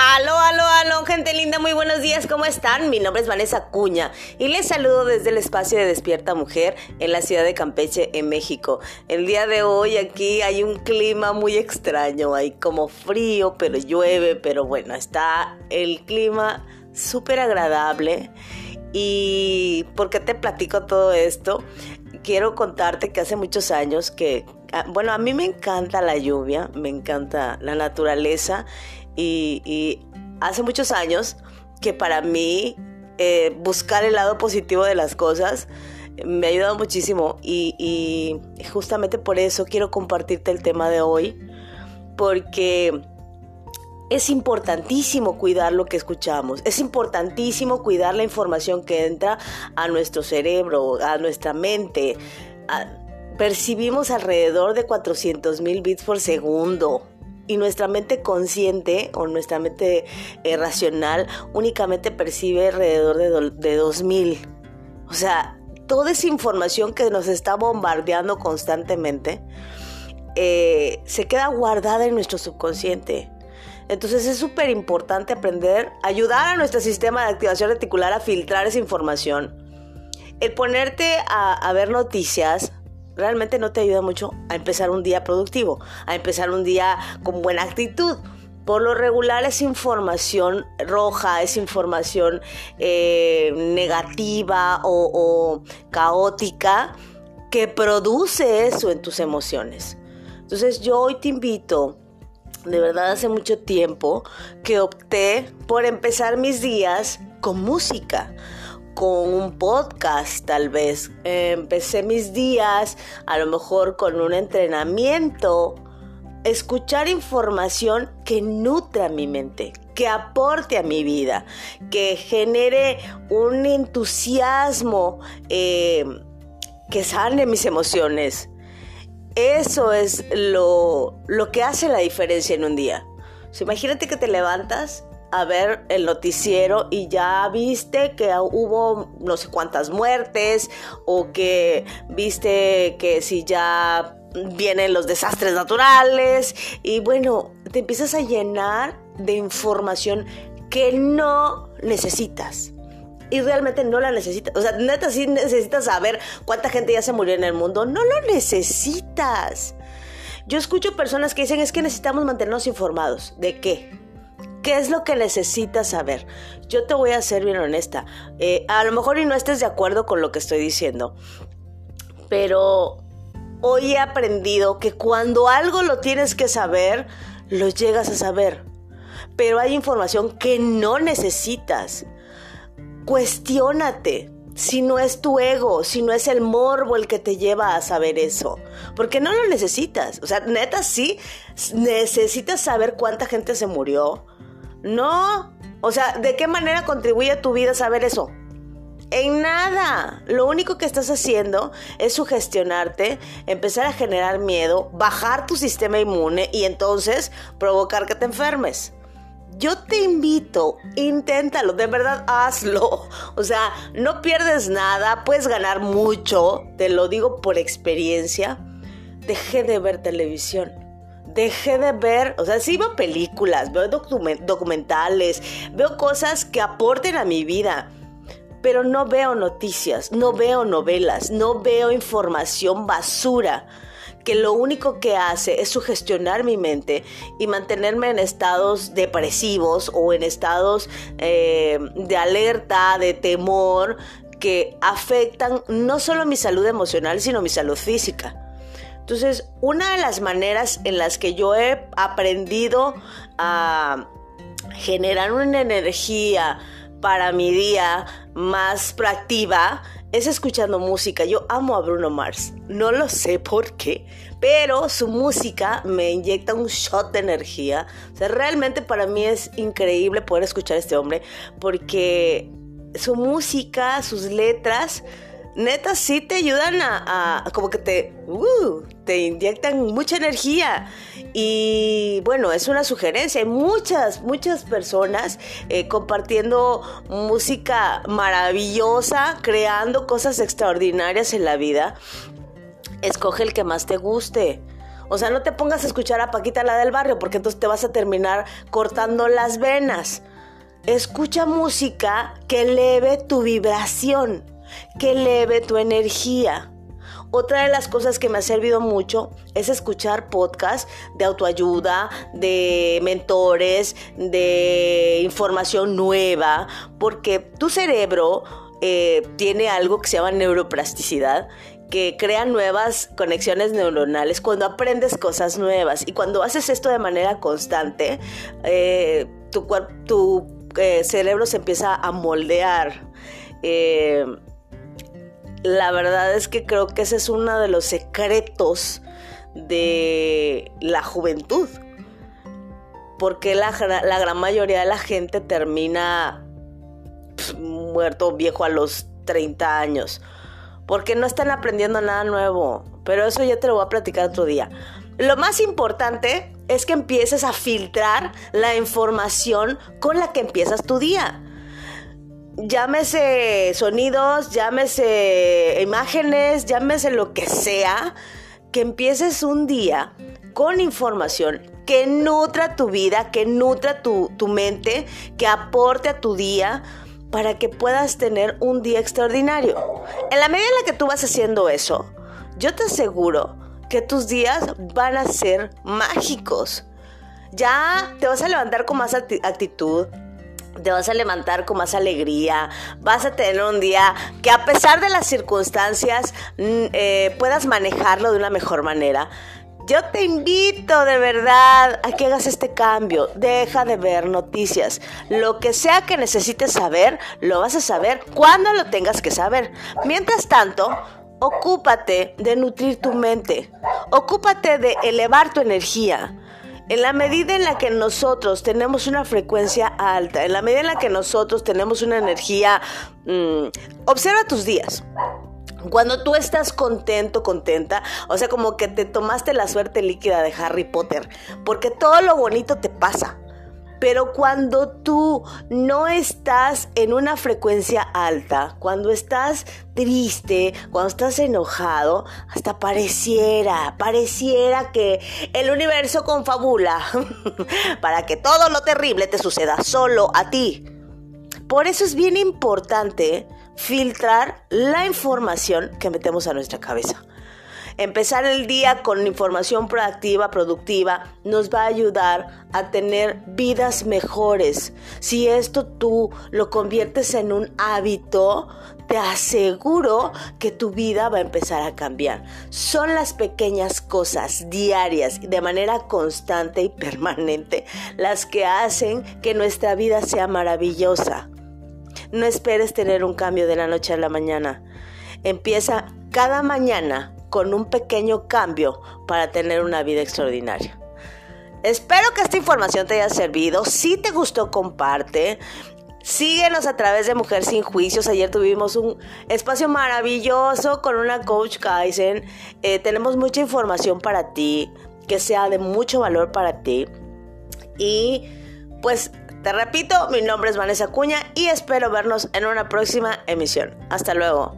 Aló, aló, aló, gente linda, muy buenos días, ¿cómo están? Mi nombre es Vanessa Cuña y les saludo desde el espacio de Despierta Mujer en la ciudad de Campeche, en México. El día de hoy aquí hay un clima muy extraño, hay como frío, pero llueve, pero bueno, está el clima súper agradable. ¿Y por qué te platico todo esto? Quiero contarte que hace muchos años que, ah, bueno, a mí me encanta la lluvia, me encanta la naturaleza y, hace muchos años que para mí eh, buscar el lado positivo de las cosas me ha ayudado muchísimo y, y, justamente por eso quiero compartirte el tema de hoy porque es importantísimo cuidar lo que escuchamos, es importantísimo cuidar la información que entra a nuestro cerebro, a nuestra mente. percibimos alrededor de 400 mil bits por segundo y nuestra mente consciente o nuestra mente eh, racional únicamente percibe alrededor de, de 2000. O sea, toda esa información que nos está bombardeando constantemente eh, se queda guardada en nuestro subconsciente. Entonces es súper importante aprender, ayudar a nuestro sistema de activación reticular a filtrar esa información. El ponerte a, a ver noticias, realmente no te ayuda mucho a empezar un día productivo, a empezar un día con buena actitud. Por lo regular es información roja, es información eh, negativa o, o caótica que produce eso en tus emociones. Entonces yo hoy te invito, de verdad hace mucho tiempo, que opté por empezar mis días con música con un podcast tal vez. empecé mis días a lo mejor con un entrenamiento. Escuchar información que nutra mi mente, que aporte a mi vida, que genere un entusiasmo, eh, que sane mis emociones. Eso es lo, lo que hace la diferencia en un día. imagínate que te levantas a ver el noticiero y ya viste que hubo no sé cuántas muertes o que viste que si ya vienen los desastres naturales y bueno, te empiezas a llenar de información que no necesitas. Y realmente no la necesitas. O sea, neta sí necesitas saber cuánta gente ya se murió en el mundo. No lo necesitas. Yo escucho personas que dicen es que necesitamos mantenernos informados. ¿De qué? ¿Qué es lo que necesitas saber? Yo te voy a ser bien honesta. Eh, a lo mejor y no estés de acuerdo con lo que estoy diciendo, pero hoy he aprendido que cuando algo lo tienes que saber, lo llegas a saber. Pero hay información que no necesitas. Cuestiónate si no es tu ego, si no es el morbo el que te lleva a saber eso. Porque no lo necesitas. O sea, neta, sí, necesitas saber cuánta gente se murió no. O sea, ¿de qué manera contribuye a tu vida saber eso? En nada. Lo único que estás haciendo es sugestionarte, empezar a generar miedo, bajar tu sistema inmune y entonces provocar que te enfermes. Yo te invito, inténtalo, de verdad hazlo. O sea, no pierdes nada, puedes ganar mucho, te lo digo por experiencia. Dejé de ver televisión dejé de ver, o sea, sí veo películas, veo documentales, veo cosas que aporten a mi vida, pero no veo noticias, no veo novelas, no veo información basura que lo único que hace es sugestionar mi mente y mantenerme en estados depresivos o en estados eh, de alerta, de temor, que afectan no solo mi salud emocional, sino mi salud física. Entonces, una de las maneras en las que yo he aprendido a generar una energía para mi día más proactiva es escuchando música. Yo amo a Bruno Mars. No lo sé por qué, pero su música me inyecta un shot de energía. O sea, realmente para mí es increíble poder escuchar a este hombre porque su música, sus letras, neta sí te ayudan a, como que te, uh, te inyectan mucha energía. Y bueno, es una sugerencia. Hay muchas, muchas personas eh, compartiendo música maravillosa, creando cosas extraordinarias en la vida. Escoge el que más te guste. O sea, no te pongas a escuchar a Paquita la del barrio porque entonces te vas a terminar cortando las venas. Escucha música que eleve tu vibración, que eleve tu energía. Otra de las cosas que me ha servido mucho es escuchar podcasts de autoayuda, de mentores, de información nueva, porque tu cerebro eh, tiene algo que se llama neuroplasticidad que crea nuevas conexiones neuronales cuando aprendes cosas nuevas y cuando haces esto de manera constante, eh, tu, eh, cerebro se empieza a moldear. La verdad es que creo que ese es uno de los secretos de la juventud. Porque la, gran mayoría de la gente termina muerto viejo a los 30 años porque no están aprendiendo nada nuevo. Pero eso ya te lo voy a platicar otro día. Lo más importante es que empieces a filtrar la información con la que empiezas tu día. Llámese sonidos, llámese imágenes, llámese lo que sea, que empieces un día con información que nutra tu vida, que nutra tu, tu mente, que aporte a tu día para que puedas tener un día extraordinario. En la medida en la que tú vas haciendo eso, yo te aseguro que tus días van a ser mágicos. Ya te vas a levantar con más actitud, te vas a levantar con más alegría, vas a tener un día que a pesar de las circunstancias mm, eh, puedas manejarlo de una mejor manera. Yo te invito de verdad a que hagas este cambio. Deja de ver noticias. Lo que sea que necesites saber, lo vas a saber cuando lo tengas que saber. Mientras tanto, ocúpate de nutrir tu mente. Ocúpate de elevar tu energía. En la medida en la que nosotros tenemos una frecuencia alta, en la medida en la que nosotros tenemos una energía, mm, observa tus días. Cuando tú estás contento, contenta, o sea, como que te tomaste la suerte líquida de Harry Potter, porque todo lo bonito te pasa. Pero cuando tú no estás en una frecuencia alta, cuando estás triste, cuando estás enojado, hasta pareciera, pareciera que el universo confabula para que todo lo terrible te suceda solo a ti. Por eso es bien importante filtrar la información que metemos a nuestra cabeza. Empezar el día con información proactiva, productiva, nos va a ayudar a tener vidas mejores. Si esto tú lo conviertes en un hábito, te aseguro que tu vida va a empezar a cambiar. Son las pequeñas cosas diarias, de manera constante y permanente, las que hacen que nuestra vida sea maravillosa. No esperes tener un cambio de la noche a la mañana. Empieza cada mañana con un pequeño cambio para tener una vida extraordinaria. Espero que esta información te haya servido. Si te gustó, comparte. Síguenos a través de Mujer Sin Juicios. Ayer tuvimos un espacio maravilloso con una coach Kaizen. Eh, tenemos mucha información para ti, que sea de mucho valor para ti. Y pues te repito, mi nombre es Vanessa Cuña y espero vernos en una próxima emisión. Hasta luego.